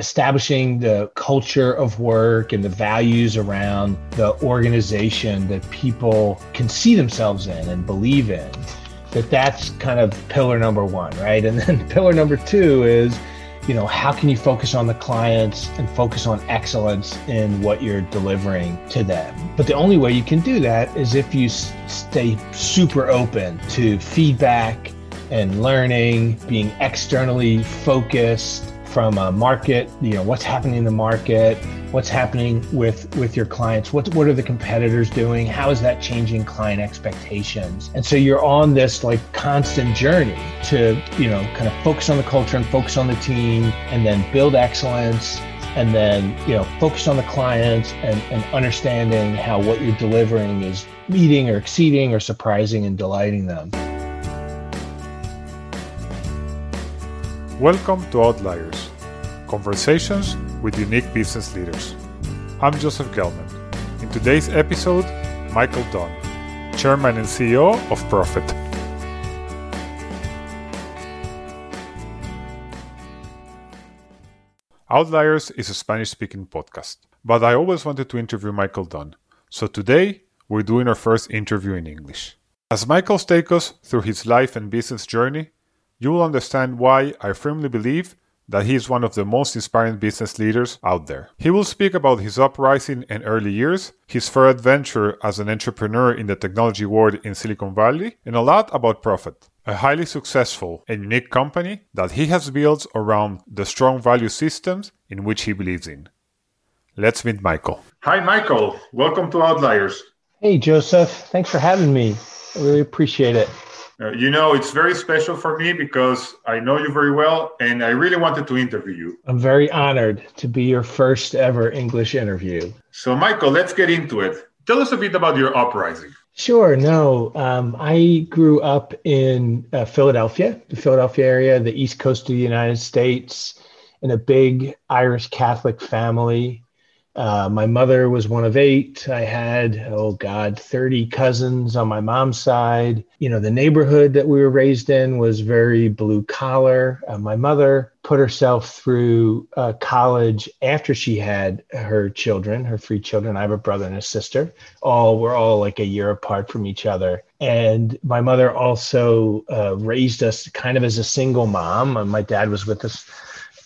establishing the culture of work and the values around the organization that people can see themselves in and believe in that that's kind of pillar number one right? And then pillar number two is you know how can you focus on the clients and focus on excellence in what you're delivering to them? But the only way you can do that is if you stay super open to feedback and learning being externally focused from a market, you know, what's happening in the market, what's happening with with your clients, what what are the competitors doing, how is that changing client expectations? And so you're on this like constant journey to, you know, kind of focus on the culture and focus on the team and then build excellence and then, you know, focus on the clients and, and understanding how what you're delivering is meeting or exceeding or surprising and delighting them. Welcome to Outliers Conversations with Unique Business Leaders. I'm Joseph Gelman. In today's episode, Michael Dunn, Chairman and CEO of Prophet. Outliers is a Spanish speaking podcast, but I always wanted to interview Michael Dunn, so today we're doing our first interview in English. As Michael takes us through his life and business journey, you will understand why I firmly believe that he is one of the most inspiring business leaders out there. He will speak about his uprising and early years, his first adventure as an entrepreneur in the technology world in Silicon Valley, and a lot about prophet, a highly successful and unique company that he has built around the strong value systems in which he believes in. Let's meet Michael. Hi, Michael. Welcome to Outliers. Hey, Joseph. Thanks for having me. I really appreciate it. Uh, you know, it's very special for me because I know you very well and I really wanted to interview you. I'm very honored to be your first ever English interview. So, Michael, let's get into it. Tell us a bit about your uprising. Sure. No, um, I grew up in uh, Philadelphia, the Philadelphia area, the East Coast of the United States, in a big Irish Catholic family. Uh, my mother was one of eight. I had, oh God, 30 cousins on my mom's side. You know, the neighborhood that we were raised in was very blue collar. Uh, my mother put herself through uh, college after she had her children, her three children. I have a brother and a sister. All we're all like a year apart from each other. And my mother also uh, raised us kind of as a single mom. My dad was with us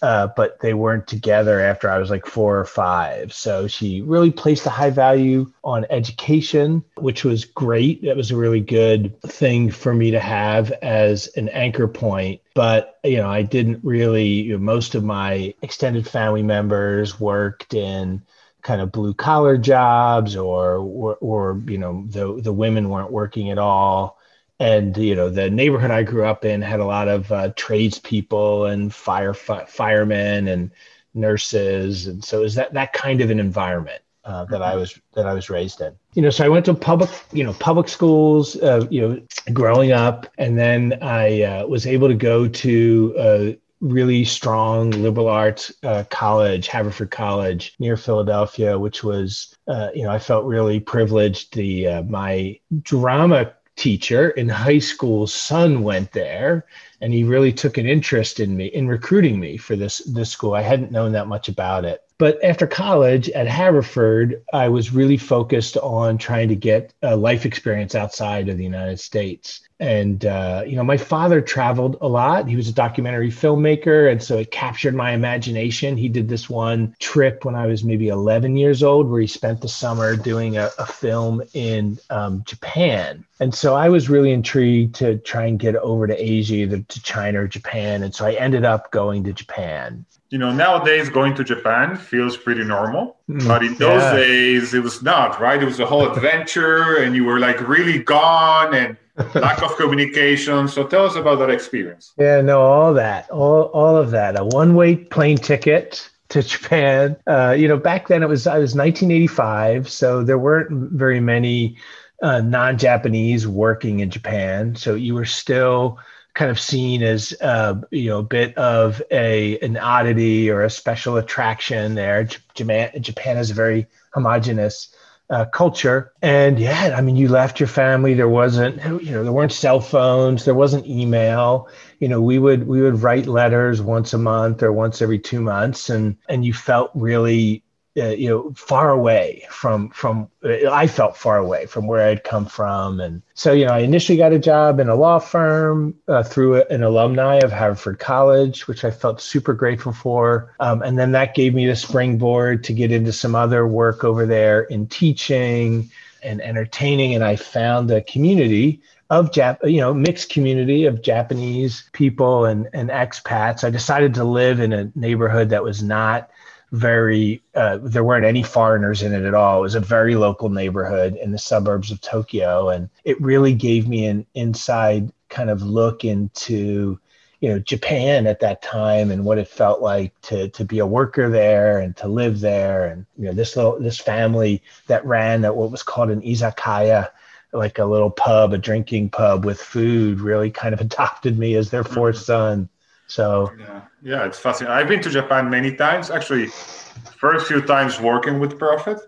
uh, but they weren't together after I was like four or five. So she really placed a high value on education, which was great. That was a really good thing for me to have as an anchor point. But, you know, I didn't really, you know, most of my extended family members worked in kind of blue collar jobs or, or, or you know, the, the women weren't working at all and you know the neighborhood I grew up in had a lot of uh, tradespeople and fire firemen and nurses, and so it was that that kind of an environment uh, that I mm-hmm. was that I was raised in. You know, so I went to public you know public schools, uh, you know, growing up, and then I uh, was able to go to a really strong liberal arts uh, college, Haverford College near Philadelphia, which was uh, you know I felt really privileged. The my drama teacher in high school son went there and he really took an interest in me in recruiting me for this this school i hadn't known that much about it but after college at Haverford, I was really focused on trying to get a life experience outside of the United States. And, uh, you know, my father traveled a lot. He was a documentary filmmaker. And so it captured my imagination. He did this one trip when I was maybe 11 years old, where he spent the summer doing a, a film in um, Japan. And so I was really intrigued to try and get over to Asia, either to China or Japan. And so I ended up going to Japan you know, nowadays going to Japan feels pretty normal, mm, but in those yeah. days it was not, right? It was a whole adventure and you were like really gone and lack of communication. So tell us about that experience. Yeah, no, all that, all, all of that. A one way plane ticket to Japan. Uh, you know, back then it was, I was 1985. So there weren't very many uh, non Japanese working in Japan. So you were still, kind of seen as uh, you know a bit of a an oddity or a special attraction there. Japan Japan is a very homogenous uh, culture. And yeah, I mean, you left your family. There wasn't, you know, there weren't cell phones. There wasn't email. You know, we would we would write letters once a month or once every two months, and and you felt really uh, you know far away from from uh, I felt far away from where I'd come from. And so you know I initially got a job in a law firm uh, through an alumni of Haverford College which I felt super grateful for. Um, and then that gave me the springboard to get into some other work over there in teaching and entertaining. And I found a community of Jap, you know, mixed community of Japanese people and, and expats. I decided to live in a neighborhood that was not very uh, there weren't any foreigners in it at all. It was a very local neighborhood in the suburbs of tokyo. And it really gave me an inside kind of look into you know japan at that time and what it felt like to to be a worker there and to live there. And you know this little this family that ran at what was called an izakaya like a little pub a drinking pub with food really kind of adopted me as their fourth mm-hmm. son so yeah, yeah, it's fascinating. I've been to Japan many times. Actually, first few times working with Prophet,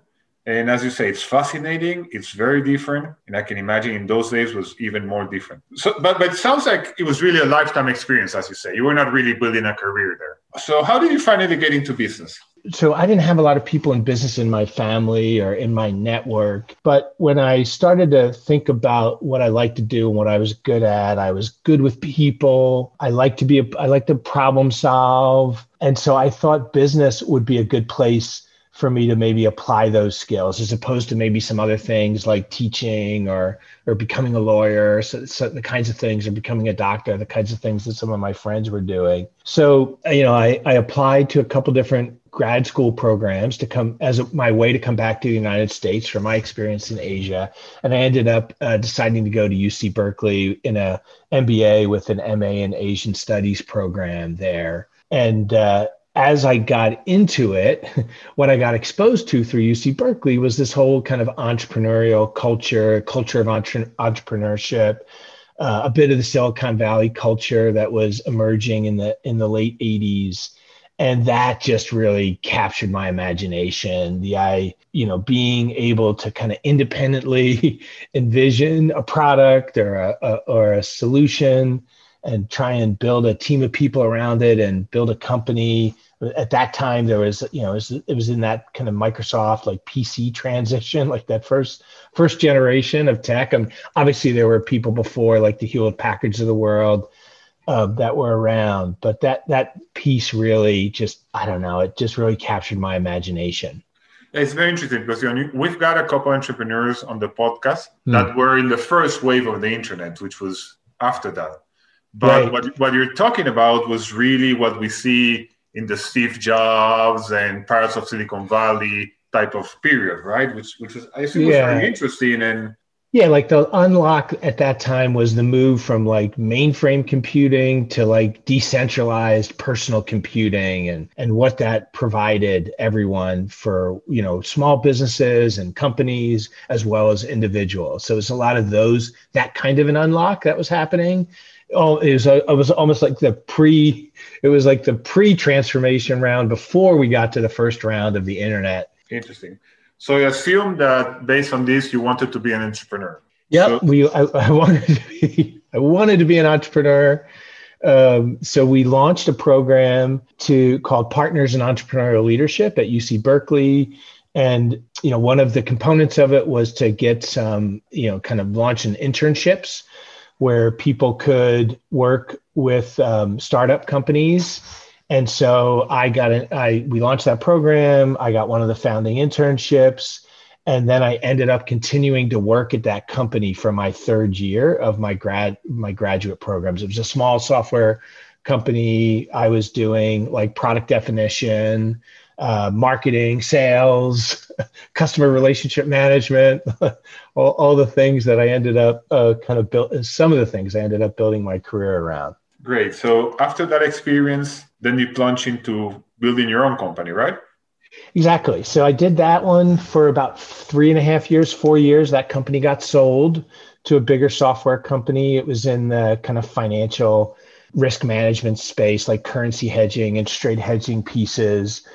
and as you say, it's fascinating. It's very different, and I can imagine in those days was even more different. So, but but it sounds like it was really a lifetime experience, as you say. You were not really building a career there. So, how did you finally get into business? So I didn't have a lot of people in business in my family or in my network. But when I started to think about what I like to do and what I was good at, I was good with people. I like to be, a, I like to problem solve. And so I thought business would be a good place for me to maybe apply those skills as opposed to maybe some other things like teaching or or becoming a lawyer so, so, the kinds of things or becoming a doctor the kinds of things that some of my friends were doing. So you know i, I applied to a couple different grad school programs to come as a, my way to come back to the united states from my experience in asia. And i ended up uh, deciding to go to uc berkeley in a mba with an ma in asian studies program there. And uh, as I got into it, what I got exposed to through UC Berkeley was this whole kind of entrepreneurial culture, culture of entre- entrepreneurship, uh, a bit of the Silicon Valley culture that was emerging in the in the late '80s, and that just really captured my imagination. The I, you know, being able to kind of independently envision a product or a, a or a solution and try and build a team of people around it and build a company at that time there was you know it was, it was in that kind of microsoft like pc transition like that first first generation of tech and obviously there were people before like the hewlett packards of the world uh, that were around but that that piece really just i don't know it just really captured my imagination it's very interesting because you know, we've got a couple entrepreneurs on the podcast mm. that were in the first wave of the internet which was after that but right. what, what you're talking about was really what we see in the Steve Jobs and Pirates of Silicon Valley type of period, right? Which which was I think yeah. was very interesting and yeah, like the unlock at that time was the move from like mainframe computing to like decentralized personal computing and and what that provided everyone for, you know, small businesses and companies as well as individuals. So it's a lot of those that kind of an unlock that was happening oh, it was, it was almost like the pre, it was like the pre transformation round before we got to the first round of the internet. Interesting. So I assume that based on this, you wanted to be an entrepreneur. Yeah, so- we. I, I, wanted to be. I wanted to be an entrepreneur. Um, so we launched a program to called Partners in Entrepreneurial Leadership at UC Berkeley, and you know one of the components of it was to get some you know kind of launch an internships where people could work with um, startup companies. And so I got an, I we launched that program. I got one of the founding internships, and then I ended up continuing to work at that company for my third year of my grad my graduate programs. It was a small software company. I was doing like product definition, uh, marketing, sales, customer relationship management, all, all the things that I ended up uh, kind of built, some of the things I ended up building my career around. Great. So after that experience, then you plunge into building your own company, right? Exactly. So I did that one for about three and a half years, four years. That company got sold to a bigger software company. It was in the kind of financial risk management space, like currency hedging and straight hedging pieces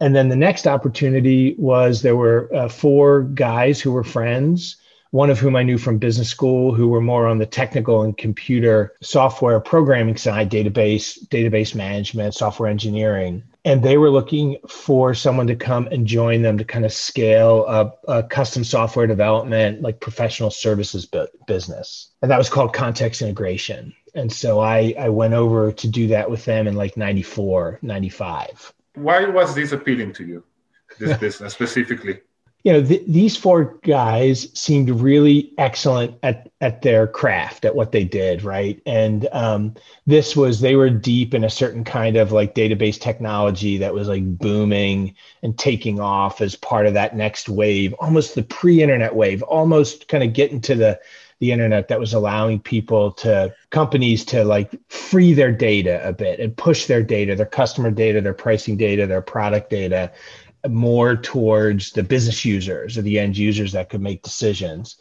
And then the next opportunity was there were uh, four guys who were friends one of whom I knew from business school, who were more on the technical and computer software programming side, database, database management, software engineering. And they were looking for someone to come and join them to kind of scale up a custom software development, like professional services bu- business. And that was called context integration. And so I, I went over to do that with them in like 94, 95. Why was this appealing to you, this business specifically? you know, th- these four guys seemed really excellent at at their craft, at what they did, right? And um, this was they were deep in a certain kind of like database technology that was like booming and taking off as part of that next wave, almost the pre-internet wave, almost kind of getting to the the internet that was allowing people to companies to like free their data a bit and push their data their customer data their pricing data their product data more towards the business users or the end users that could make decisions.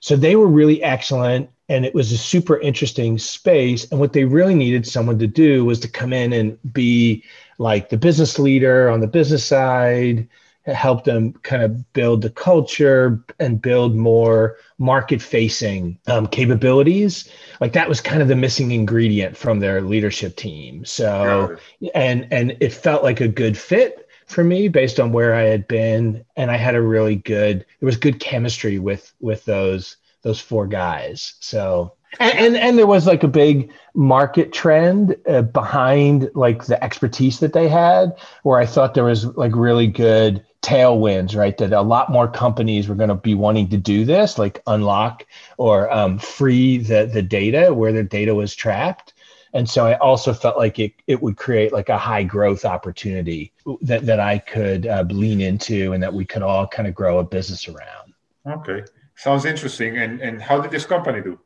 So they were really excellent and it was a super interesting space. And what they really needed someone to do was to come in and be like the business leader on the business side, help them kind of build the culture and build more market facing um, capabilities. Like that was kind of the missing ingredient from their leadership team. So, and, and it felt like a good fit for me based on where I had been, and I had a really good. There was good chemistry with with those those four guys. So and, and, and there was like a big market trend uh, behind like the expertise that they had, where I thought there was like really good tailwinds, right? That a lot more companies were going to be wanting to do this, like unlock or um, free the the data where their data was trapped and so I also felt like it it would create like a high growth opportunity that that I could uh, lean into and that we could all kind of grow a business around. Okay, sounds interesting. And and how did this company do?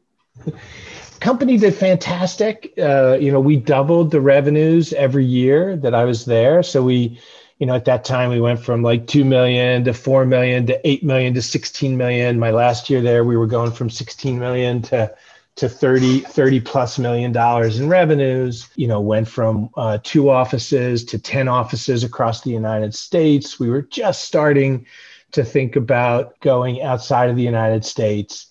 Company did fantastic. Uh, you know, we doubled the revenues every year that I was there. So we, you know, at that time we went from like 2 million to 4 million to 8 million to 16 million. My last year there, we were going from 16 million to to 30 30 plus million dollars in revenues you know went from uh, two offices to 10 offices across the united states we were just starting to think about going outside of the united states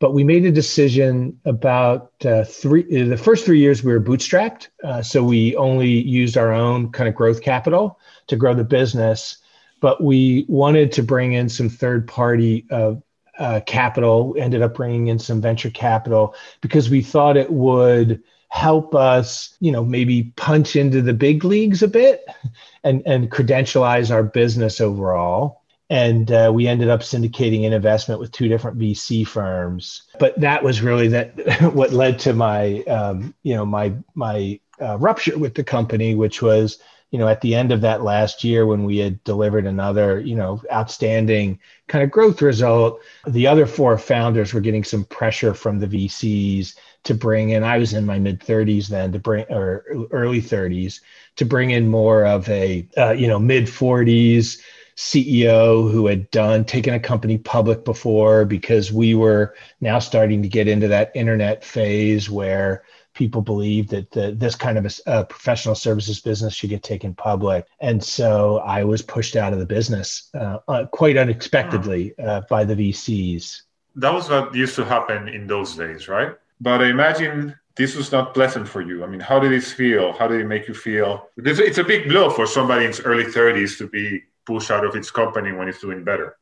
but we made a decision about uh, three the first three years we were bootstrapped uh, so we only used our own kind of growth capital to grow the business but we wanted to bring in some third party uh, uh, capital, ended up bringing in some venture capital because we thought it would help us, you know, maybe punch into the big leagues a bit and, and credentialize our business overall. And uh, we ended up syndicating an investment with two different VC firms. But that was really that what led to my, um, you know, my my uh, rupture with the company, which was you know, at the end of that last year when we had delivered another, you know, outstanding kind of growth result, the other four founders were getting some pressure from the VCs to bring in, I was in my mid 30s then to bring, or early 30s, to bring in more of a, uh, you know, mid 40s CEO who had done taken a company public before because we were now starting to get into that internet phase where people believe that the, this kind of a, a, professional services business should get taken public. And so I was pushed out of the business uh, uh, quite unexpectedly uh, by the VCs. That was what used to happen in those days, right? But I imagine this was not pleasant for you. I mean, how did this feel? How did it make you feel? It's a big blow for somebody in his early 30s to be pushed out of its company when it's doing better.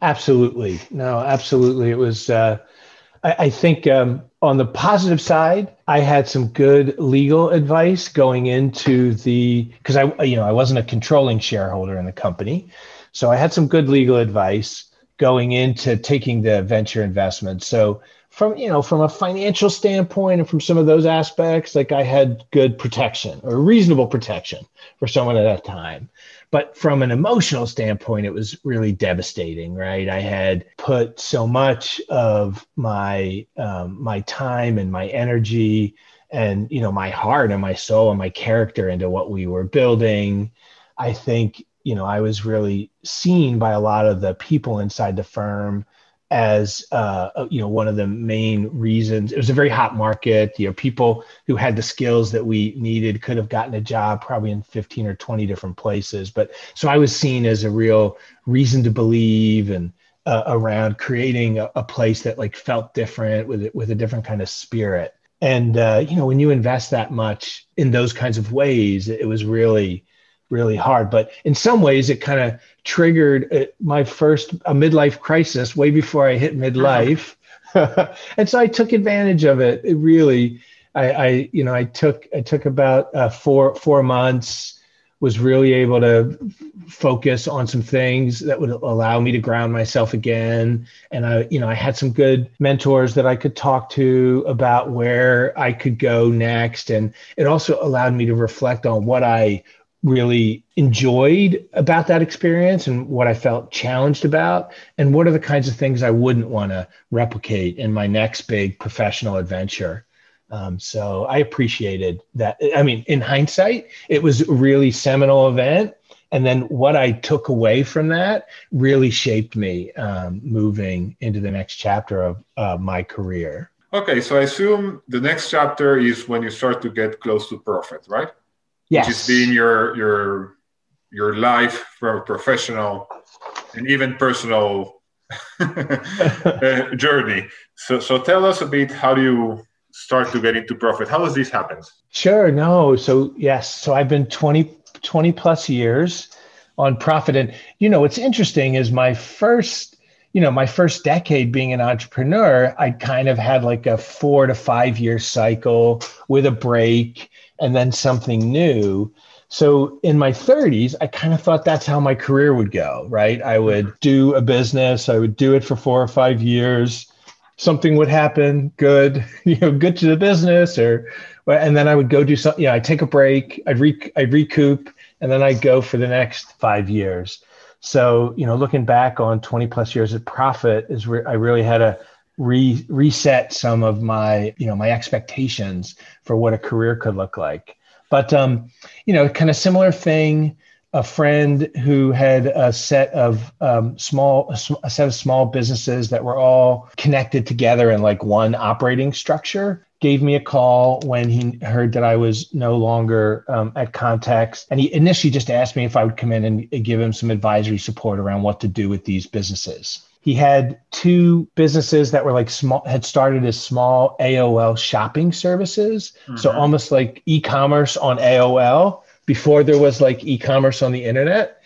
Absolutely. No, absolutely. It was, uh, I, I think um, on the positive side, I had some good legal advice going into the because I you know I wasn't a controlling shareholder in the company, so I had some good legal advice going into taking the venture investment. So from you know from a financial standpoint and from some of those aspects, like I had good protection or reasonable protection for someone at that time but from an emotional standpoint it was really devastating right? I had put so much of my um, my time and my energy and you know my heart and my soul and my character into what we were building. I think you know i was really seen by a lot of the people inside the firm as uh, you know one of the main reasons. It was a very hot market. You know, people who had the skills that we needed could have gotten a job probably in 15 or 20 different places. But so I was seen as a real reason to believe and uh, around creating a, a, place that like felt different with it with a different kind of spirit. And uh, you know, when you invest that much in those kinds of ways, it was really really hard. But in some ways, it kind of triggered uh, my first a midlife crisis way before I hit midlife. and so I took advantage of it. It really, I, I, you know, I took I took about uh, four four months. Was really able to focus on some things that would allow me to ground myself again. And I, you know, I had some good mentors that I could talk to about where I could go next. And it also allowed me to reflect on what I really enjoyed about that experience and what I felt challenged about, and what are the kinds of things I wouldn't want to replicate in my next big professional adventure. Um, so I appreciated that. I mean, in hindsight, it was a really seminal event. And then what I took away from that really shaped me um, moving into the next chapter of uh, my career. Okay, so I assume the next chapter is when you start to get close to prophet, right? Yes. which has been your your your life from a professional and even personal uh, journey. So so tell us a bit how do you start to get into prophet? How does this happen? Sure. No. So yes. So I've been 20, 20 plus years on prophet. And you know, what's interesting is my first, you know, my first decade being an entrepreneur, I kind of had like a four to five year cycle with a break and then something new. So in my 30s, I kind of thought that's how my career would go, right? I would mm-hmm. do a business, I would do it for four or five years. Something would happen, good, you know, good to the business, or and then I would go do something. Yeah, I'd take a break, I'd re, I'd recoup, and then I'd go for the next five years. So you know, looking back on 20 plus years of prophet, is where I really had a re- reset some of my you know my expectations for what a career could look like but um, you know kind of similar thing a friend who had a set of um, small a set of small businesses that were all connected together in like one operating structure gave me a call when he heard that I was no longer um, at Context. And he initially just asked me if I would come in and give him some advisory support around what to do with these businesses he had two businesses that were like small had started as small AOL shopping services. Mm-hmm. So almost like e-commerce on AOL before there was like e-commerce on the internet.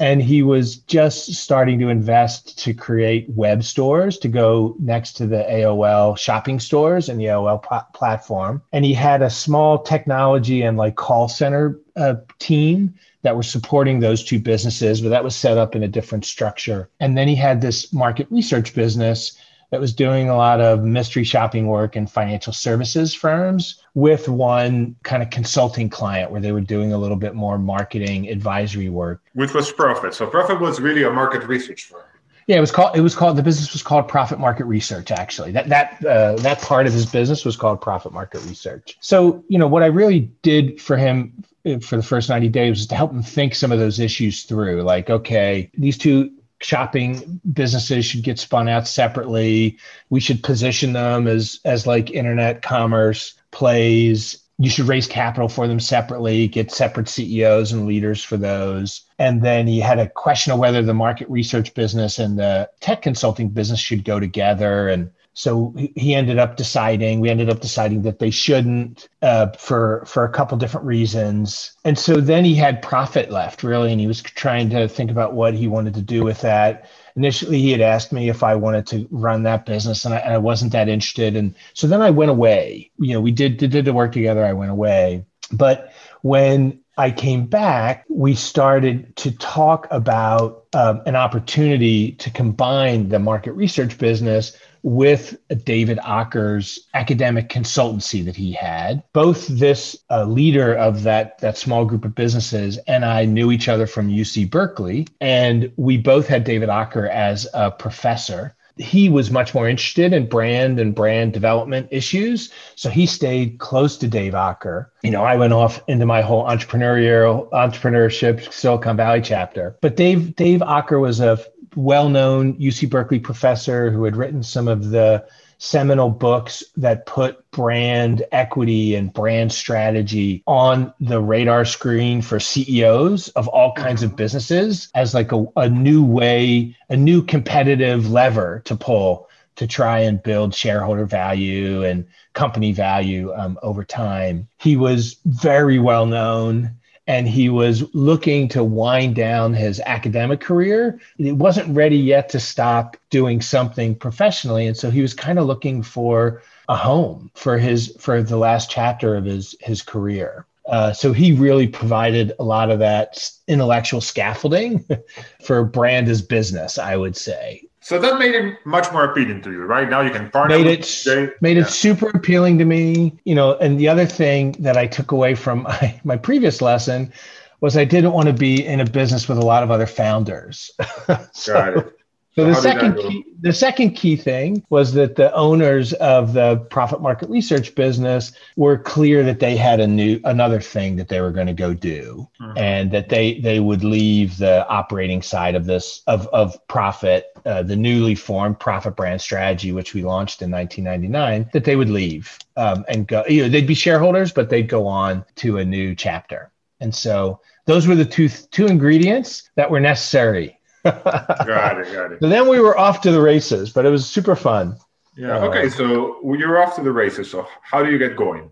And he was just starting to invest to create web stores to go next to the AOL shopping stores and the AOL pl- platform. And he had a small technology and like call center uh, team that were supporting those two businesses, but that was set up in a different structure. And then he had this market research business that was doing a lot of mystery shopping work and financial services firms with one kind of consulting client where they were doing a little bit more marketing advisory work. Which was Prophet. So Prophet was really a market research firm. Yeah, it was called. It was called. The business was called Prophet Market Research. Actually, that that uh, that part of his business was called Prophet Market Research. So you know what I really did for him for the first 90 days was to help him think some of those issues through. Like, okay, these two shopping businesses should get spun out separately. We should position them as as like internet commerce plays. You should raise capital for them separately, get separate CEOs and leaders for those. And then he had a question of whether the market research business and the tech consulting business should go together. And so he ended up deciding we ended up deciding that they shouldn't uh, for for a couple different reasons. And so then he had prophet left really and he was trying to think about what he wanted to do with that initially he had asked me if i wanted to run that business and I, and I wasn't that interested and so then i went away. You know we did did, the work together i went away. But when I came back, we started to talk about um, an opportunity to combine the market research business with David Aaker's academic consultancy that he had. Both this uh, leader of that, that small group of businesses and I knew each other from UC Berkeley, and we both had David Aaker as a professor he was much more interested in brand and brand development issues. So he stayed close to Dave Aaker. You know, I went off into my whole entrepreneurial entrepreneurship Silicon Valley chapter. But Dave Dave Aaker was a well-known UC Berkeley professor who had written some of the seminal books that put brand equity and brand strategy on the radar screen for CEOs of all kinds of mm-hmm. businesses as like a, a new way, a new competitive lever to pull to try and build shareholder value and company value um, over time. He was very well known and he was looking to wind down his academic career. He wasn't ready yet to stop doing something professionally, and so he was kind of looking for a home for his for the last chapter of his his career. Uh, so he really provided a lot of that intellectual scaffolding for brand as business, I would say. So that made it much more appealing to you, right? Now you can partner. Made it made yeah. it super appealing to me, you know. And the other thing that I took away from my, my previous lesson was I didn't want to be in a business with a lot of other founders. so, It. So the second key, the second key thing was that the owners of the prophet market research business were clear that they had a new another thing that they were going to go do, mm-hmm. and that they they would leave the operating side of this of of prophet, uh, the newly formed prophet brand strategy, which we launched in 1999, that they would leave um, and go. You know, they'd be shareholders, but they'd go on to a new chapter. And so those were the two two ingredients that were necessary got it, got it. So then we were off to the races, but it was super fun. Yeah. Uh, okay. So you're off to the races. So how do you get going?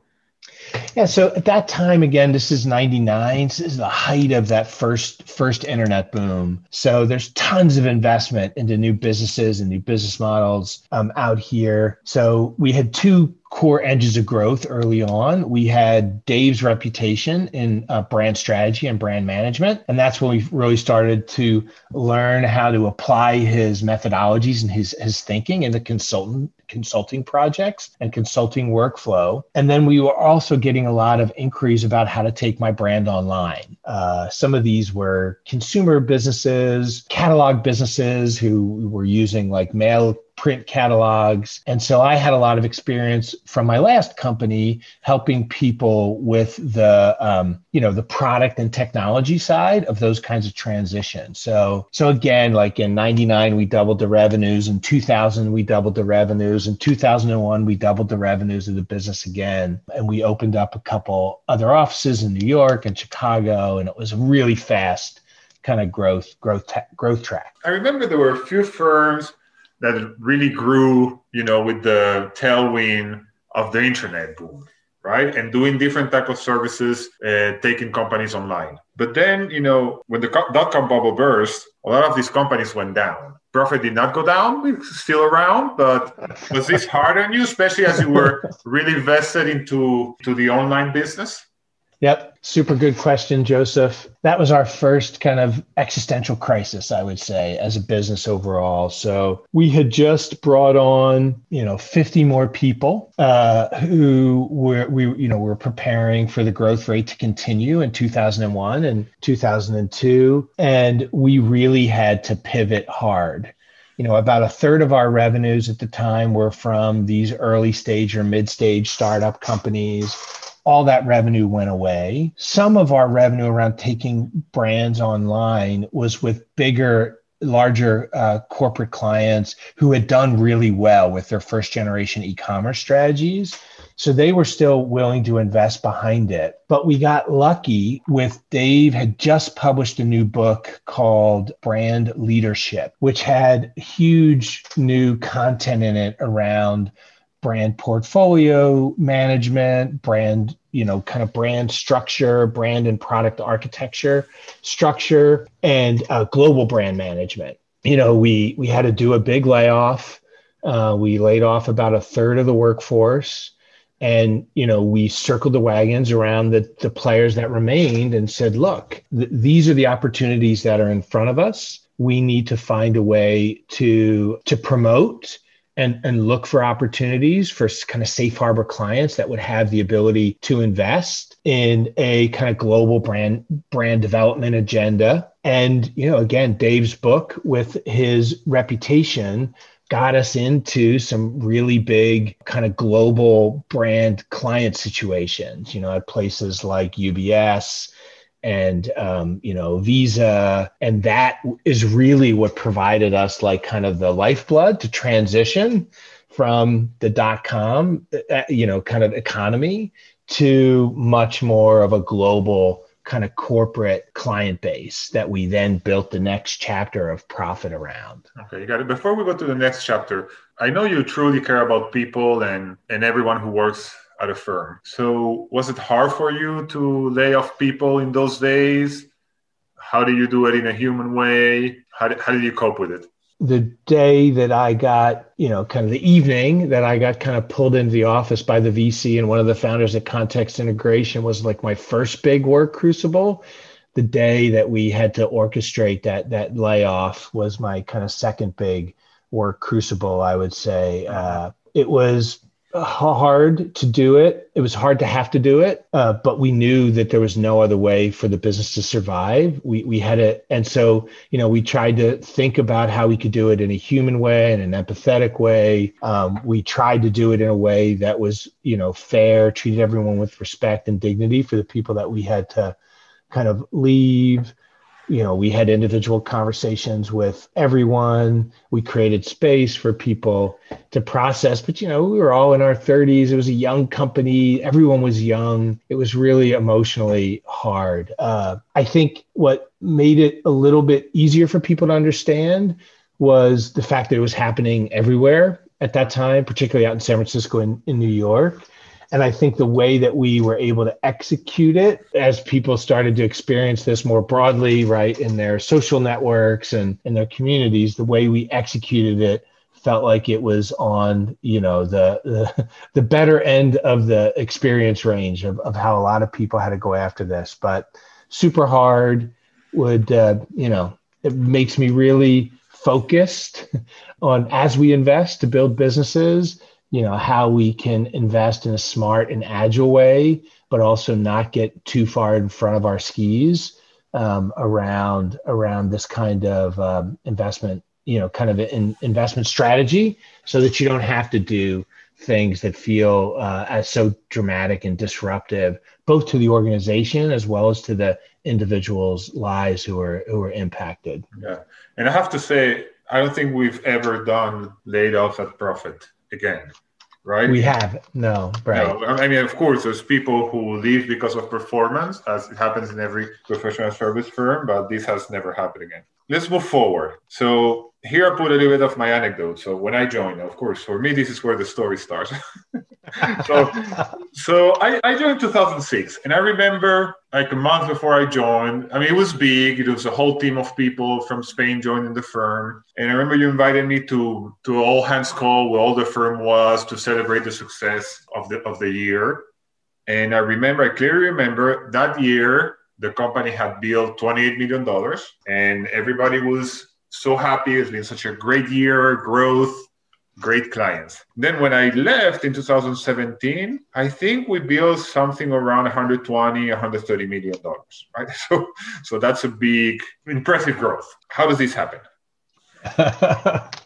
Yeah, so at that time, again, this is '99. This is the height of that first first internet boom. So there's tons of investment into new businesses and new business models um, out here. So we had two core engines of growth early on. We had Dave's reputation in uh, brand strategy and brand management. And that's when we really started to learn how to apply his methodologies and his, his thinking in the consultant consulting projects and consulting workflow. And then we were also getting a lot of inquiries about how to take my brand online. Uh, some of these were consumer businesses, catalog businesses who were using like mail print catalogs. And so I had a lot of experience from my last company helping people with the, um, you know, the product and technology side of those kinds of transitions. So, so again, like in 99, we doubled the revenues. In 2000, we doubled the revenues. In 2001, we doubled the revenues of the business again. And we opened up a couple other offices in New York and Chicago. And it was really fast kind of growth, growth, growth track. I remember there were a few firms that really grew, you know, with the tailwind of the internet boom, right? And doing different type of services, uh, taking companies online. But then, you know, when the dot com bubble burst, a lot of these companies went down. Prophet did not go down; it's still around. But was this hard on you, especially as you were really vested into to the online business? Yep. Super good question, Joseph. That was our first kind of existential crisis, I would say, as a business overall. So we had just brought on, you know, 50 more people uh, who were, we, you know, were preparing for the growth rate to continue in 2001 and 2002. And we really had to pivot hard you know, about a third of our revenues at the time were from these early stage or mid stage startup companies all that revenue went away. Some of our revenue around taking brands online was with bigger larger uh, corporate clients who had done really well with their first generation e-commerce strategies so they were still willing to invest behind it but we got lucky with dave had just published a new book called brand leadership which had huge new content in it around brand portfolio management, brand, you know, kind of brand structure, brand and product architecture structure, and uh, global brand management. You know, we we had to do a big layoff. Uh, we laid off about a third of the workforce, and you know, we circled the wagons around the the players that remained and said, "Look, th- these are the opportunities that are in front of us. We need to find a way to to promote." And, and look for opportunities for kind of safe harbor clients that would have the ability to invest in a kind of global brand brand development agenda. And you know, again, Dave's book with his reputation got us into some really big kind of global brand client situations, you know, at places like UBS and um, you know visa and that is really what provided us like kind of the lifeblood to transition from the dot com uh, you know kind of economy to much more of a global kind of corporate client base that we then built the next chapter of prophet around. Okay, you got it. Before we go to the next chapter, I know you truly care about people and and everyone who works at a firm. So was it hard for you to lay off people in those days? How do you do it in a human way? How did, how did you cope with it? the day that I got, you know, kind of the evening that I got kind of pulled into the office by the VC and one of the founders at Context Integration was like my first big work crucible. The day that we had to orchestrate that that layoff was my kind of second big work crucible. I would say uh, it was hard to do it. It was hard to have to do it, uh, but we knew that there was no other way for the business to survive. We we had it, and so you know we tried to think about how we could do it in a human way and an empathetic way. Um, we tried to do it in a way that was you know fair, treated everyone with respect and dignity for the people that we had to kind of leave you know, we had individual conversations with everyone. We created space for people to process. But, you know, we were all in our 30s. It was a young company. Everyone was young. It was really emotionally hard. Uh, I think what made it a little bit easier for people to understand was the fact that it was happening everywhere at that time, particularly out in San Francisco and in New York. And I think the way that we were able to execute it as people started to experience this more broadly, right, in their social networks and in their communities, the way we executed it felt like it was on, you know, the the, the better end of the experience range of, of how a lot of people had to go after this. But super hard would, uh, you know, it makes me really focused on as we invest to build businesses you know how we can invest in a smart and agile way but also not get too far in front of our skis um, around around this kind of um, investment you know kind of an investment strategy so that you don't have to do things that feel uh, as so dramatic and disruptive both to the organization as well as to the individuals lives who are who are impacted. Yeah. And i have to say i don't think we've ever done laid off at prophet again, right? We have no, right? No, I mean, of course, there's people who leave because of performance, as it happens in every professional service firm, but this has never happened again. Let's move forward. So here I put a little bit of my anecdote. So when I joined, of course, for me, this is where the story starts. so, so I, I joined 2006, and I remember like a month before I joined. I mean, it was big. It was a whole team of people from Spain joining the firm, and I remember you invited me to to all hands call where all the firm was to celebrate the success of the of the year. And I remember, I clearly remember that year the company had built 28 million dollars, and everybody was so happy. It's been such a great year, growth great clients. Then when I left in 2017, I think we built something around 120, 130 million dollars, right? So, so that's a big, impressive growth. How does this happen?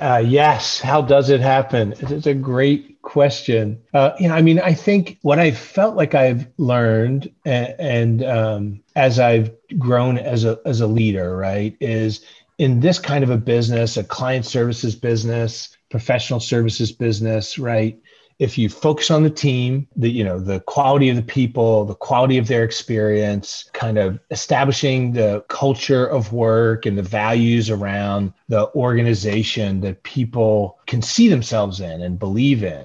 uh, yes. How does it happen? It's a great question. Uh, you know, I mean, I think what I felt like I've learned, and, and um, as I've grown as a as a leader, right, is in this kind of a business, a client services business, professional services business, right? If you focus on the team, the you know the quality of the people, the quality of their experience, kind of establishing the culture of work and the values around the organization that people can see themselves in and believe in,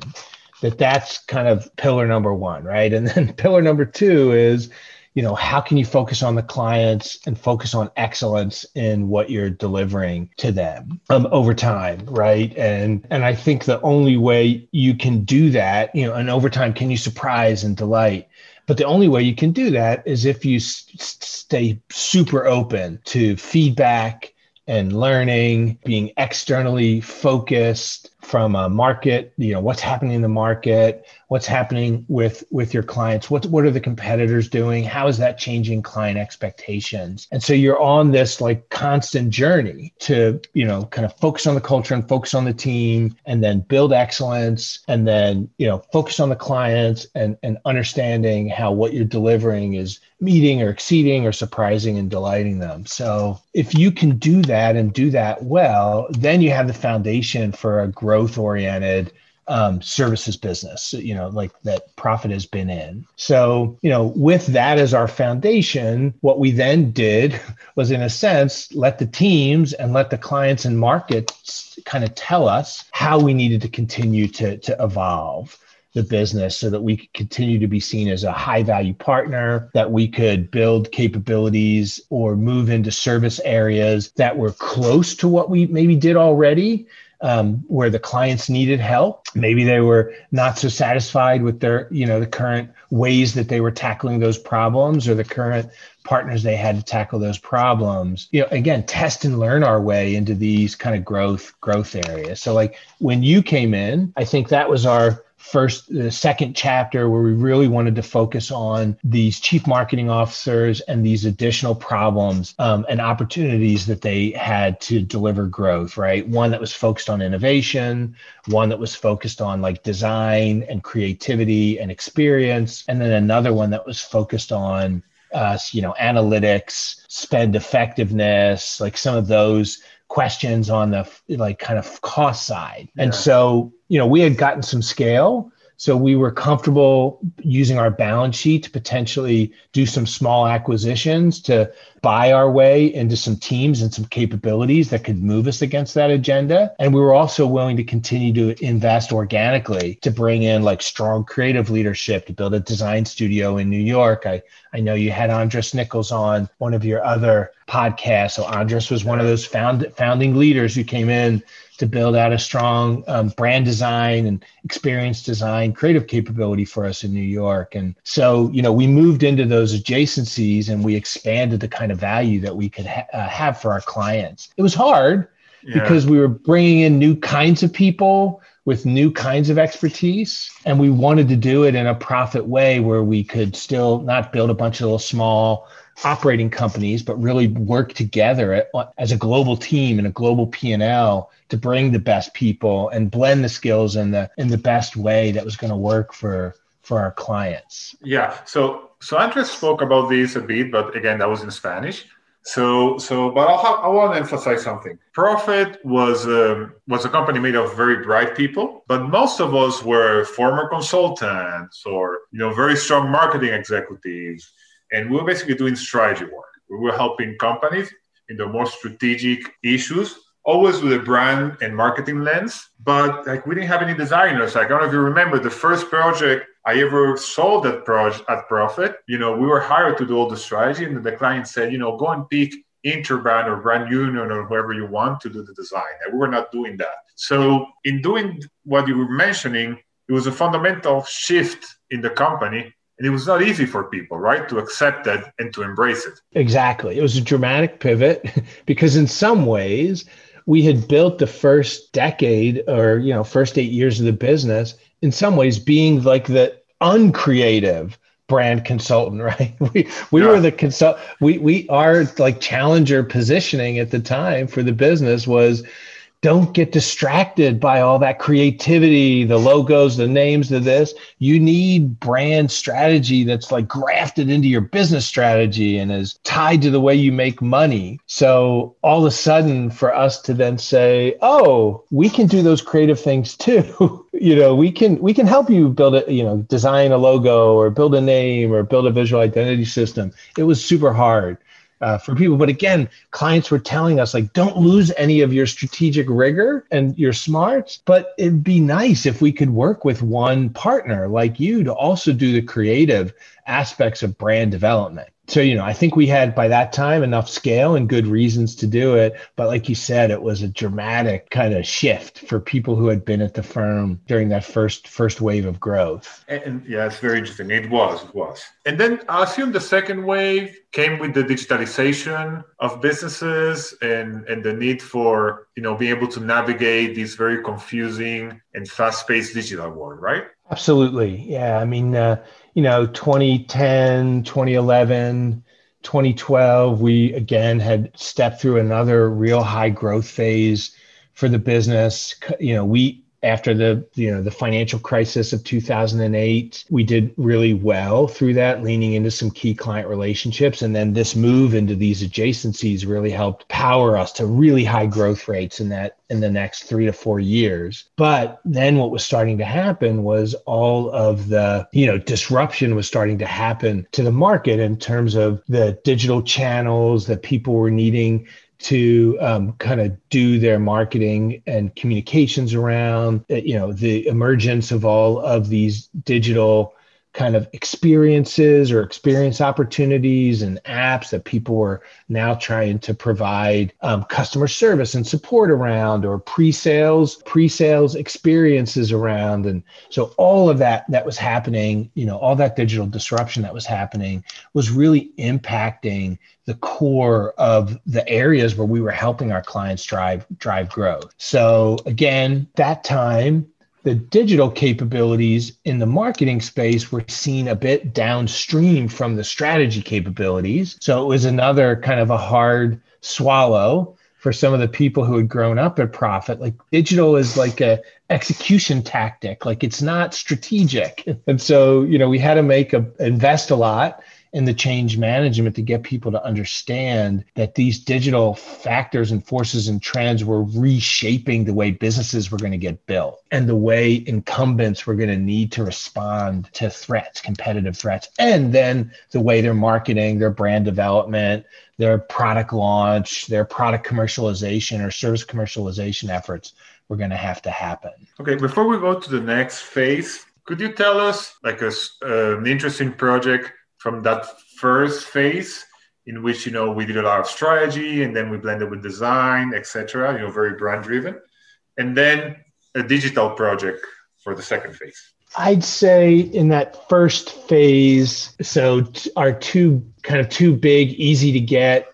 that that's kind of pillar number one, right? And then pillar number two is you know how can you focus on the clients and focus on excellence in what you're delivering to them um, over time right? And and i think the only way you can do that you know and over time can you surprise and delight? But the only way you can do that is if you s- stay super open to feedback and learning, being externally focused, from a market, you know, what's happening in the market, what's happening with with your clients, what what are the competitors doing, how is that changing client expectations, and so you're on this like constant journey to you know kind of focus on the culture and focus on the team, and then build excellence, and then you know focus on the clients and and understanding how what you're delivering is meeting or exceeding or surprising and delighting them. So if you can do that and do that well, then you have the foundation for a growth oriented um, services business, you know, like that prophet has been in. So, you know, with that as our foundation, what we then did was, in a sense, let the teams and let the clients and markets kind of tell us how we needed to continue to, to evolve the business so that we could continue to be seen as a high value partner, that we could build capabilities or move into service areas that were close to what we maybe did already. Um, where the clients needed help. Maybe they were not so satisfied with their, you know, the current ways that they were tackling those problems or the current partners they had to tackle those problems. You know, again, test and learn our way into these kind of growth growth areas. So like when you came in, I think that was our first the second chapter where we really wanted to focus on these chief marketing officers and these additional problems um, and opportunities that they had to deliver growth right one that was focused on innovation one that was focused on like design and creativity and experience and then another one that was focused on uh, you know analytics spend effectiveness like some of those questions on the like kind of cost side. Yeah. And so, you know, we had gotten some scale. So we were comfortable using our balance sheet to potentially do some small acquisitions to buy our way into some teams and some capabilities that could move us against that agenda. And we were also willing to continue to invest organically to bring in like strong creative leadership to build a design studio in New York. I, I know you had Andres Nichols on one of your other podcasts. So Andres was one of those found, founding leaders who came in to build out a strong um, brand design and experience design creative capability for us in New York. And so, you know, we moved into those adjacencies and we expanded the kind of value that we could ha- uh, have for our clients. It was hard yeah. because we were bringing in new kinds of people with new kinds of expertise. And we wanted to do it in a profit way where we could still not build a bunch of little small operating companies, but really work together as a global team and a global P&L to bring the best people and blend the skills in the in the best way that was going to work for for our clients. Yeah. So so Andres spoke about this a bit, but again, that was in Spanish. So, so, but have, I want to emphasize something. Prophet was um, was a company made of very bright people, but most of us were former consultants or you know very strong marketing executives, and we were basically doing strategy work. We were helping companies in the more strategic issues always with a brand and marketing lens, but like we didn't have any designers. Like, I don't know if you remember the first project I ever sold that project at Prophet. You know, we were hired to do all the strategy, and the client said, you know, go and pick Interbrand or Brand Union or whoever you want to do the design. And we were not doing that. So, in doing what you were mentioning, it was a fundamental shift in the company and it was not easy for people right to accept that and to embrace it. Exactly. It was a dramatic pivot because in some ways we had built the first decade or you know first eight years of the business in some ways being like the uncreative brand consultant right? We we yeah. were the consult we we our like challenger positioning at the time for the business was don't get distracted by all that creativity, the logos, the names of this. You need brand strategy that's like grafted into your business strategy and is tied to the way you make money. So all of a sudden, for us to then say, "Oh, we can do those creative things too," you know, we can we can help you build a you know design a logo or build a name or build a visual identity system. It was super hard uh, for people. But again, clients were telling us like, don't lose any of your strategic rigor and your smarts. But it'd be nice if we could work with one partner like you to also do the creative aspects of brand development. So you know i think we had by that time enough scale and good reasons to do it. But like you said it was a dramatic kind of shift for people who had been at the firm during that first first wave of growth. And, and yeah it's very interesting. It was it was. And then i assume the second wave came with the digitalization of businesses and and the need for you know being able to navigate this very confusing and fast-paced digital world right? Absolutely. Yeah i mean uh, you know 2010 2011 2012 we again had stepped through another real high growth phase for the business. You know we after the you know the financial crisis of 2008 we did really well through that leaning into some key client relationships. And then this move into these adjacencies really helped power us to really high growth rates in that in the next 3 to 4 years. But then what was starting to happen was all of the you know disruption was starting to happen to the market in terms of the digital channels that people were needing to um, kind of do their marketing and communications around uh, you know the emergence of all of these digital kind of experiences or experience opportunities and apps that people were now trying to provide um, customer service and support around or pre-sales pre-sales experiences around. And so all of that that was happening you know all that digital disruption that was happening was really impacting the core of the areas where we were helping our clients drive drive growth. So again that time the digital capabilities in the marketing space were seen a bit downstream from the strategy capabilities. So it was another kind of a hard swallow for some of the people who had grown up at Prophet. Like digital is like a execution tactic. Like it's not strategic. And so you know we had to make a invest a lot in the change management to get people to understand that these digital factors and forces and trends were reshaping the way businesses were going to get built and the way incumbents were going to need to respond to threats, competitive threats, and then the way they're marketing, their brand development, their product launch, their product commercialization or service commercialization efforts were going to have to happen. Okay, before we go to the next phase, could you tell us like a, uh, an interesting project from that first phase in which you know we did a lot of strategy and then we blended with design etc you know very brand driven. And then a digital project for the second phase. I'd say in that first phase so our two kind of two big easy to get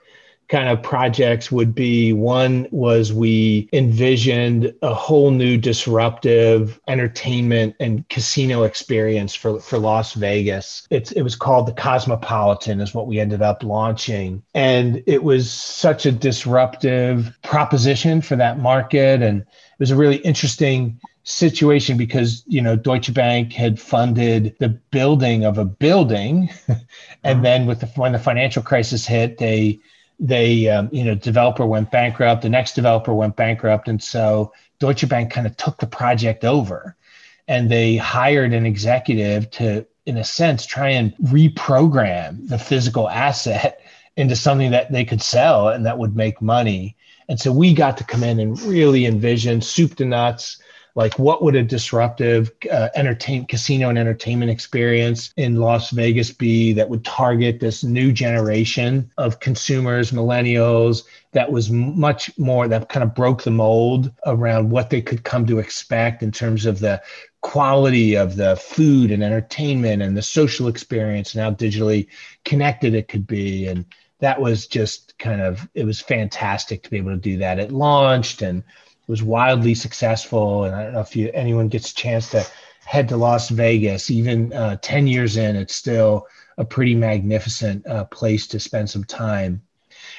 kind of projects would be one was we envisioned a whole new disruptive entertainment and casino experience for, for Las Vegas. It's, it was called the Cosmopolitan, is what we ended up launching. And it was such a disruptive proposition for that market. And it was a really interesting situation because you know Deutsche Bank had funded the building of a building, and uh-huh. then with the when the financial crisis hit, they they um, you know developer went bankrupt the next developer went bankrupt and so deutsche bank kind of took the project over. And they hired an executive to in a sense try and reprogram the physical asset into something that they could sell and that would make money. And so we got to come in and really envision soup to nuts like what would a disruptive uh, entertain casino and entertainment experience in Las Vegas be that would target this new generation of consumers, millennials, that was much more that kind of broke the mold around what they could come to expect in terms of the quality of the food and entertainment and the social experience and how digitally connected it could be? And that was just kind of it was fantastic to be able to do that. It launched and was wildly successful. And I don't know if you, anyone gets a chance to head to Las Vegas, even uh, 10 years in, it's still a pretty magnificent uh, place to spend some time.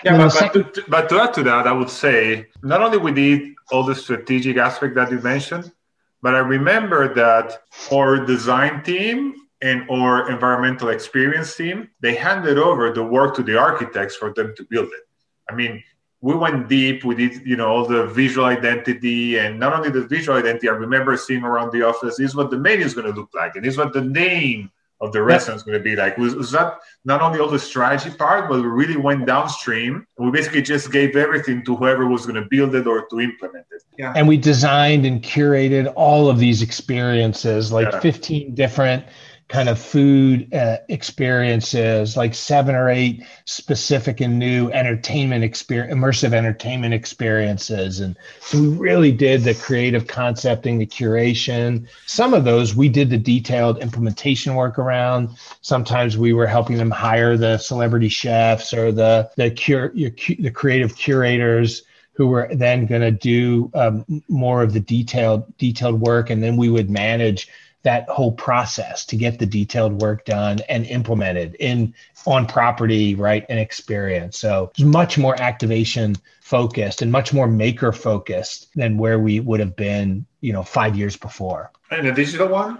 Yeah, but, second... but, to, but to add to that, I would say not only we did all the strategic aspect that you mentioned, but I remember that our design team and our environmental experience team, they handed over the work to the architects for them to build it. I mean, we went deep. We did, you know, all the visual identity, and not only the visual identity. I remember seeing around the office. Is what the menu is going to look like, and is what the name of the restaurant is going to be like. Was, was that not only all the strategy part, but we really went downstream. And we basically just gave everything to whoever was going to build it or to implement it. Yeah. And we designed and curated all of these experiences, like yeah. 15 different kind of food uh, experiences, like seven or eight specific and new entertainment experience, immersive entertainment experiences. And so we really did the creative concepting, the curation. Some of those we did the detailed implementation work around. Sometimes we were helping them hire the celebrity chefs or the the cure the creative curators who were then going to do um, more of the detailed detailed work, and then we would manage that whole process to get the detailed work done and implemented in on property right and experience so it's much more activation focused and much more maker focused than where we would have been you know five years before and the digital one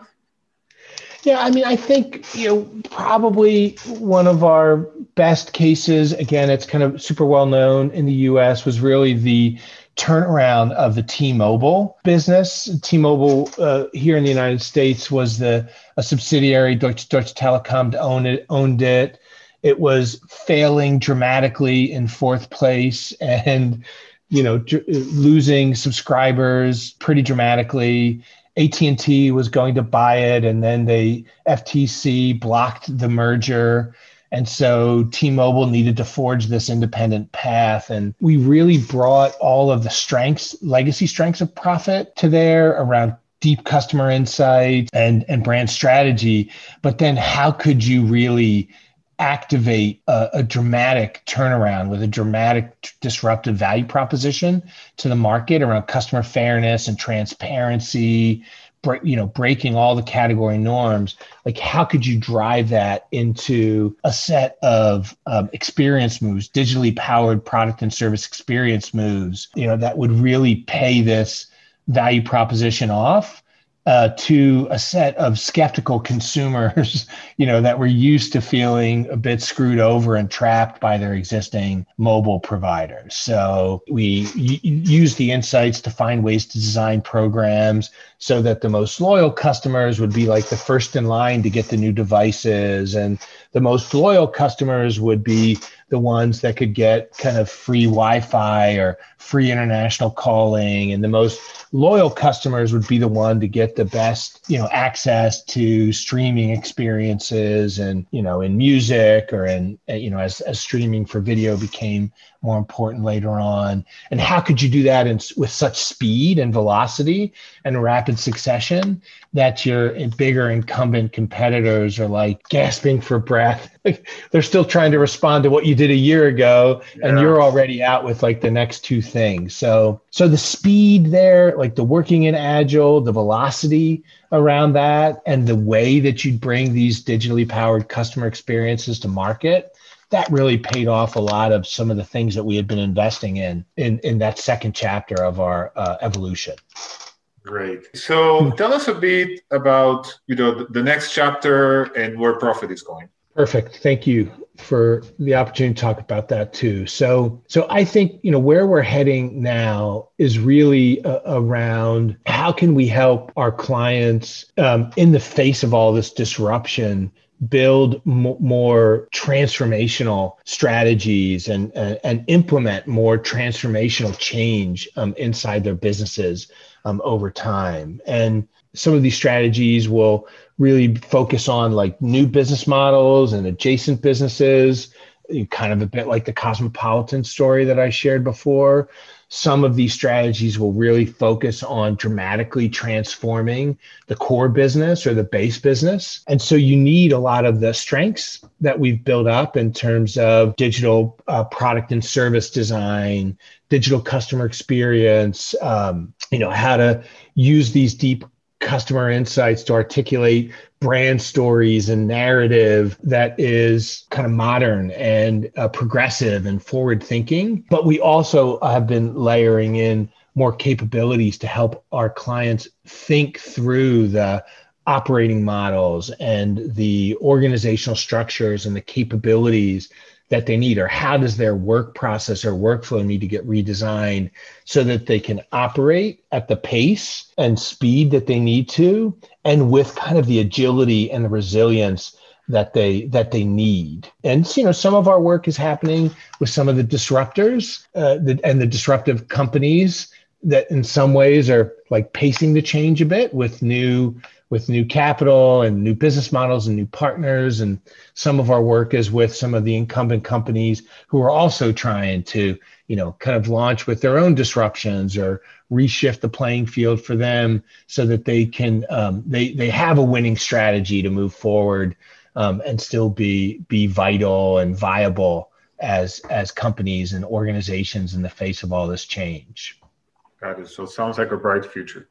yeah, I mean, I think you know probably one of our best cases. Again, it's kind of super well known in the U.S. was really the turnaround of the T-Mobile business. T-Mobile uh, here in the United States was the a subsidiary. Deutsche, Deutsche Telekom owned it. Owned it. It was failing dramatically in fourth place and you know losing subscribers pretty dramatically AT&T was going to buy it and then they FTC blocked the merger and so T-Mobile needed to forge this independent path. And we really brought all of the strengths legacy strengths of Prophet to there around deep customer insight and and brand strategy. But then how could you really activate a, a, dramatic turnaround with a dramatic disruptive value proposition to the market around customer fairness and transparency you know breaking all the category norms like how could you drive that into a set of um, experience moves digitally powered product and service experience moves you know that would really pay this value proposition off uh, to a set of skeptical consumers, you know, that were used to feeling a bit screwed over and trapped by their existing mobile providers. So we y- use the insights to find ways to design programs so that the most loyal customers would be like the first in line to get the new devices, and the most loyal customers would be the ones that could get kind of free Wi-Fi or free international calling, and the most loyal customers would be the one to get the best, you know, access to streaming experiences, and you know, in music or in you know, as, as streaming for video became more important later on. And how could you do that in, with such speed and velocity and rapid succession that your bigger incumbent competitors are like gasping for breath? They're still trying to respond to what you did a year ago, yeah. and you're already out with like the next two things. So, so the speed there, like the working in agile, the velocity around that, and the way that you bring these digitally powered customer experiences to market that really paid off a lot of some of the things that we had been investing in in, in that second chapter of our uh, evolution. Great. So tell us a bit about you know the next chapter and where Prophet is going. Perfect. Thank you for the opportunity to talk about that too. So, so I think you know where we're heading now is really uh, around how can we help our clients um, in the face of all this disruption build m- more transformational strategies and, uh, and implement more transformational change um, inside their businesses um, over time. And some of these strategies will really focus on like new business models and adjacent businesses, kind of a bit like the cosmopolitan story that I shared before some of these strategies will really focus on dramatically transforming the core business or the base business. And so you need a lot of the strengths that we've built up in terms of digital uh, product and service design, digital customer experience, um, you know, how to use these deep customer insights to articulate brand stories and narrative that is kind of modern and uh, progressive and forward thinking. But we also have been layering in more capabilities to help our clients think through the operating models and the organizational structures and the capabilities that they need or how does their work process or workflow need to get redesigned so that they can operate at the pace and speed that they need to and with kind of the agility and the resilience that they that they need? And you know some of our work is happening with some of the disruptors uh, the, and the disruptive companies that in some ways are like pacing the change a bit with new with new capital and new business models and new partners. And some of our work is with some of the incumbent companies who are also trying to, you know, kind of launch with their own disruptions or reshift the playing field for them so that they can um, they they have a winning strategy to move forward um, and still be be vital and viable as as companies and organizations in the face of all this change. Got it. So it sounds like a bright future.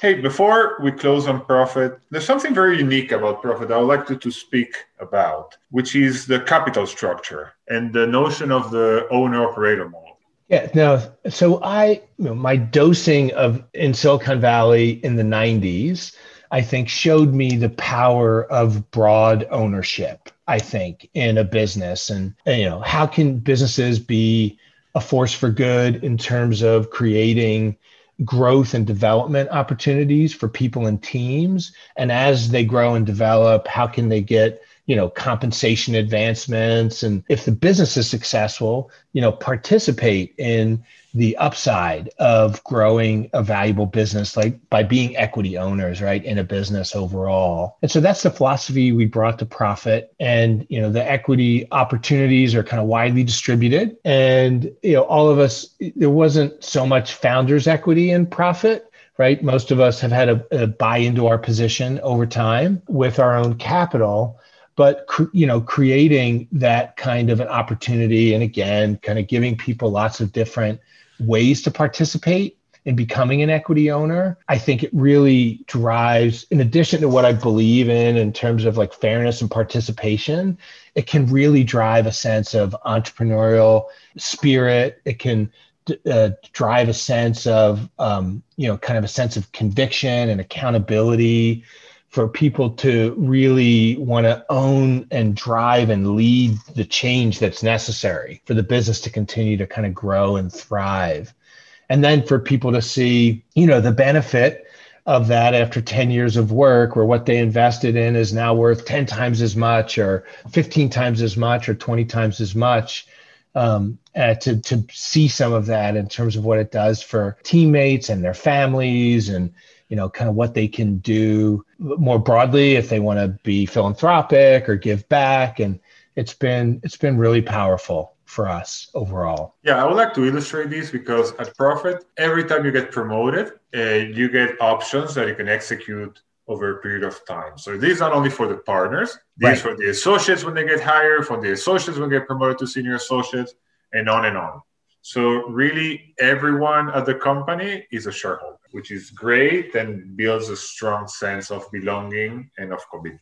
Hey, before we close on Prophet, there's something very unique about Prophet I would like to, to speak about, which is the capital structure and the notion of the owner operator model. Yeah, no. So I, you know, my dosing of in Silicon Valley in the 90s, I think showed me the power of broad ownership, I think, in a business. And, you know, how can businesses be a force for good in terms of creating growth and development opportunities for people and teams. And as they grow and develop how can they get you know compensation advancements. And if the business is successful you know participate in the upside of growing a valuable business like by being equity owners right in a business overall. And so that's the philosophy we brought to Prophet. And you know the equity opportunities are kind of widely distributed. And you know all of us there wasn't so much founders equity in Prophet right? Most of us have had a, a buy into our position over time with our own capital but you know creating that kind of an opportunity and again kind of giving people lots of different ways to participate in becoming an equity owner i think it really drives in addition to what i believe in in terms of like fairness and participation it can really drive a sense of entrepreneurial spirit. It can uh, drive a sense of um, you know kind of a sense of conviction and accountability for people to really want to own and drive and lead the change that's necessary for the business to continue to kind of grow and thrive. And then for people to see, you know, the benefit of that after 10 years of work where what they invested in is now worth 10 times as much or 15 times as much or 20 times as much um, uh, to, to see some of that in terms of what it does for teammates and their families and you know, kind of what they can do more broadly if they want to be philanthropic or give back. And it's been it's been really powerful for us overall. Yeah, I would like to illustrate this because at Prophet, every time you get promoted, uh, you get options that you can execute over a period of time. So this is not only for the partners, these right. for the associates when they get hired, for the associates when they get promoted to senior associates, and on and on. So really, everyone at the company is a shareholder which is great and builds a strong sense of belonging and of commitment.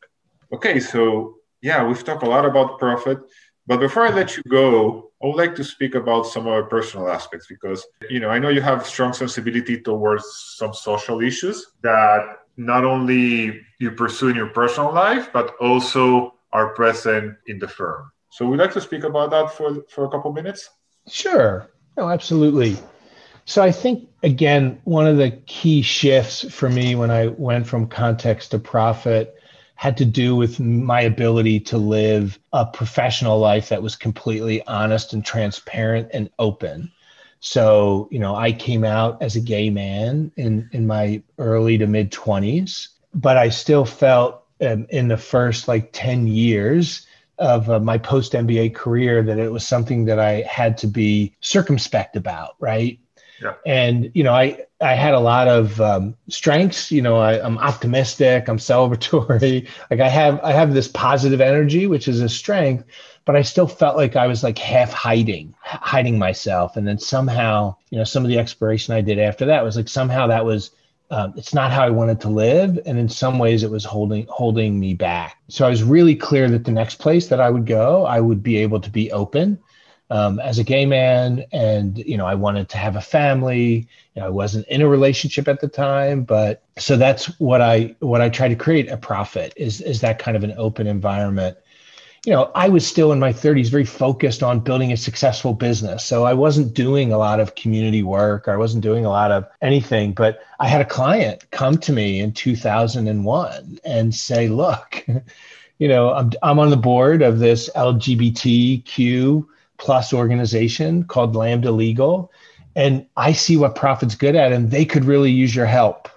Okay, so yeah, we've talked a lot about Prophet, but before I let you go, I would like to speak about some of our personal aspects because you know I know you have strong sensibility towards some social issues that not only you pursue in your personal life, but also are present in the firm. So we'd like to speak about that for, for a couple minutes. Sure. No, absolutely. So I think again, one of the key shifts for me when I went from context to Prophet had to do with my ability to live a professional life that was completely honest and transparent and open. So, you know, I came out as a gay man in in my early to mid 20s, but I still felt um, in the first like 10 years of uh, my post MBA career that it was something that I had to be circumspect about, right? Yeah. And you know, I I had a lot of um, strengths. You know, I, I'm optimistic. I'm celebratory. like I have I have this positive energy, which is a strength. But I still felt like I was like half hiding, hiding myself. And then somehow, you know, some of the exploration I did after that was like somehow that was um, it's not how I wanted to live, and in some ways, it was holding holding me back. So I was really clear that the next place that I would go, I would be able to be open um, as a gay man, and you know, I wanted to have a family. You know, I wasn't in a relationship at the time, but so that's what I what I try to create a Prophet is is that kind of an open environment. You know, I was still in my 30s, very focused on building a successful business. So I wasn't doing a lot of community work. Or I wasn't doing a lot of anything. But I had a client come to me in 2001 and say, "Look." you know, I'm, I'm on the board of this LGBTQ plus organization called Lambda Legal. And I see what Prophet's good at, and they could really use your help.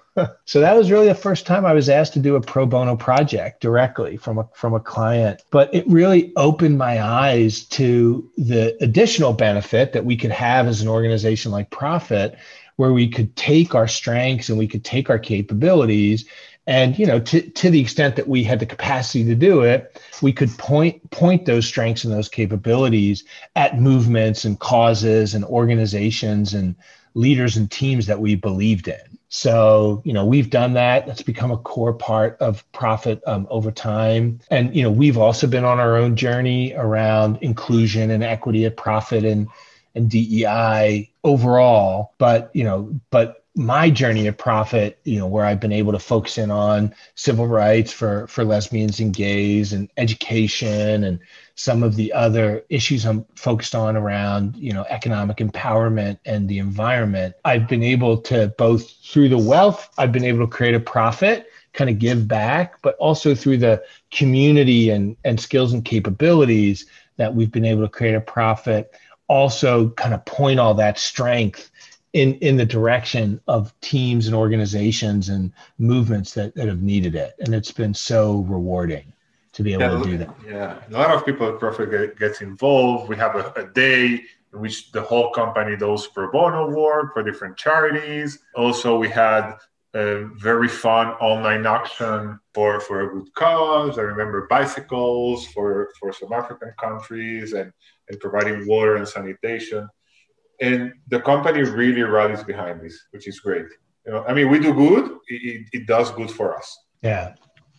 So that was really the first time I was asked to do a pro bono project directly from a from a client. But it really opened my eyes to the additional benefit that we could have as an organization like Prophet, where we could take our strengths and we could take our capabilities and you know to, to the extent that we had the capacity to do it we could point point those strengths and those capabilities at movements and causes and organizations and leaders and teams that we believed in so, you know, we've done that. That's become a core part of Prophet um, over time. And, you know, we've also been on our own journey around inclusion and equity at Prophet and, and DEI overall. But, you know, but my journey at Prophet, you know, where I've been able to focus in on civil rights for for lesbians and gays and education and some of the other issues I'm focused on around, you know, economic empowerment and the environment. I've been able to both through the wealth, I've been able to create a Prophet, kind of give back, but also through the community and and skills and capabilities that we've been able to create a Prophet, also kind of point all that strength in in the direction of teams and organizations and movements that, that have needed it and it's been so rewarding to be able yeah, to do that. yeah. A lot of people at Prophet get, gets involved. We have a, a, day in which the whole company does pro bono work for different charities. Also we had a very fun online auction for for a good cause. I remember bicycles for for some african countries and and providing water and sanitation. And the company really rallies behind this, which is great. You know, I mean, we do good; it, it does good for us. Yeah,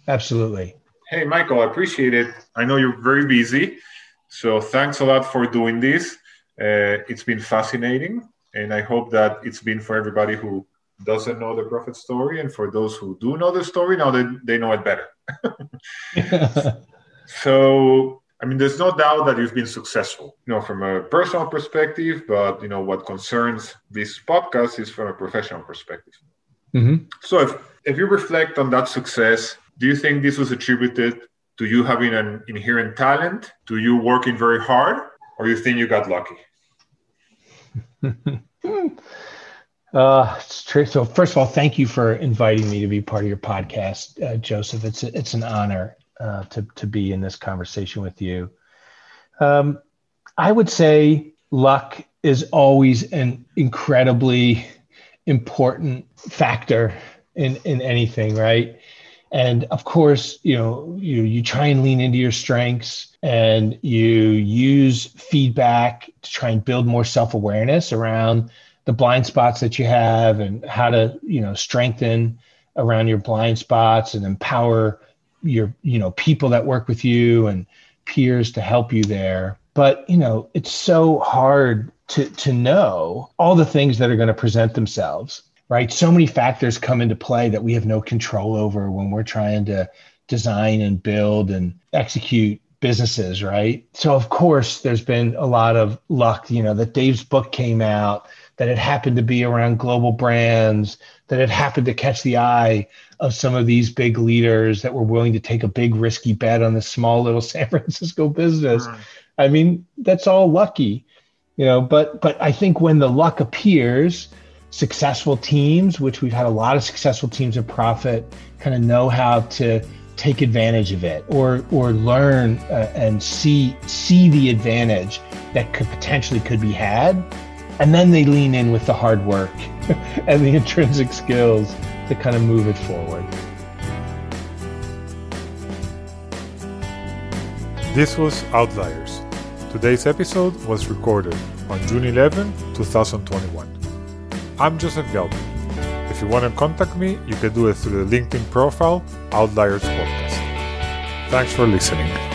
absolutely. Hey, Michael, I appreciate it. I know you're very busy, so thanks a lot for doing this. Uh, it's been fascinating, and I hope that it's been for everybody who doesn't know the prophet story, and for those who do know the story, now they, they know it better. so I mean, there's no doubt that you've been successful, you know, from a personal perspective, but you know, what concerns this podcast is from a professional perspective. Mm-hmm. So, if if you reflect on that success, do you think this was attributed to you having an inherent talent, to you working very hard, or you think you got lucky? Uh, it's true. So first of all, thank you for inviting me to be part of your podcast, uh, Joseph. It's it's an honor uh, to to be in this conversation with you. Um, I would say luck is always an incredibly important factor in in anything, right? And of course, you know, you you try and lean into your strengths and you use feedback to try and build more self-awareness around the blind spots that you have and how to, you know, strengthen around your blind spots and empower your you know people that work with you and peers to help you there. But you know it's so hard to to know all the things that are going to present themselves right so many factors come into play that we have no control over when we're trying to design and build and execute businesses right so of course there's been a lot of luck you know that dave's book came out that it happened to be around global brands that it happened to catch the eye of some of these big leaders that were willing to take a big risky bet on this small little San Francisco business. Mm. I mean, that's all lucky, you know, but but I think when the luck appears, successful teams, which we've had a lot of successful teams of Prophet, kind of know how to take advantage of it or or learn uh, and see see the advantage that could potentially could be had and then they lean in with the hard work and the intrinsic skills to kind of move it forward. This was Outliers. Today's episode was recorded on June 11, 2021. I'm Joseph Gelman. If you want to contact me, you can do it through the LinkedIn profile Outliers Podcast. Thanks for listening.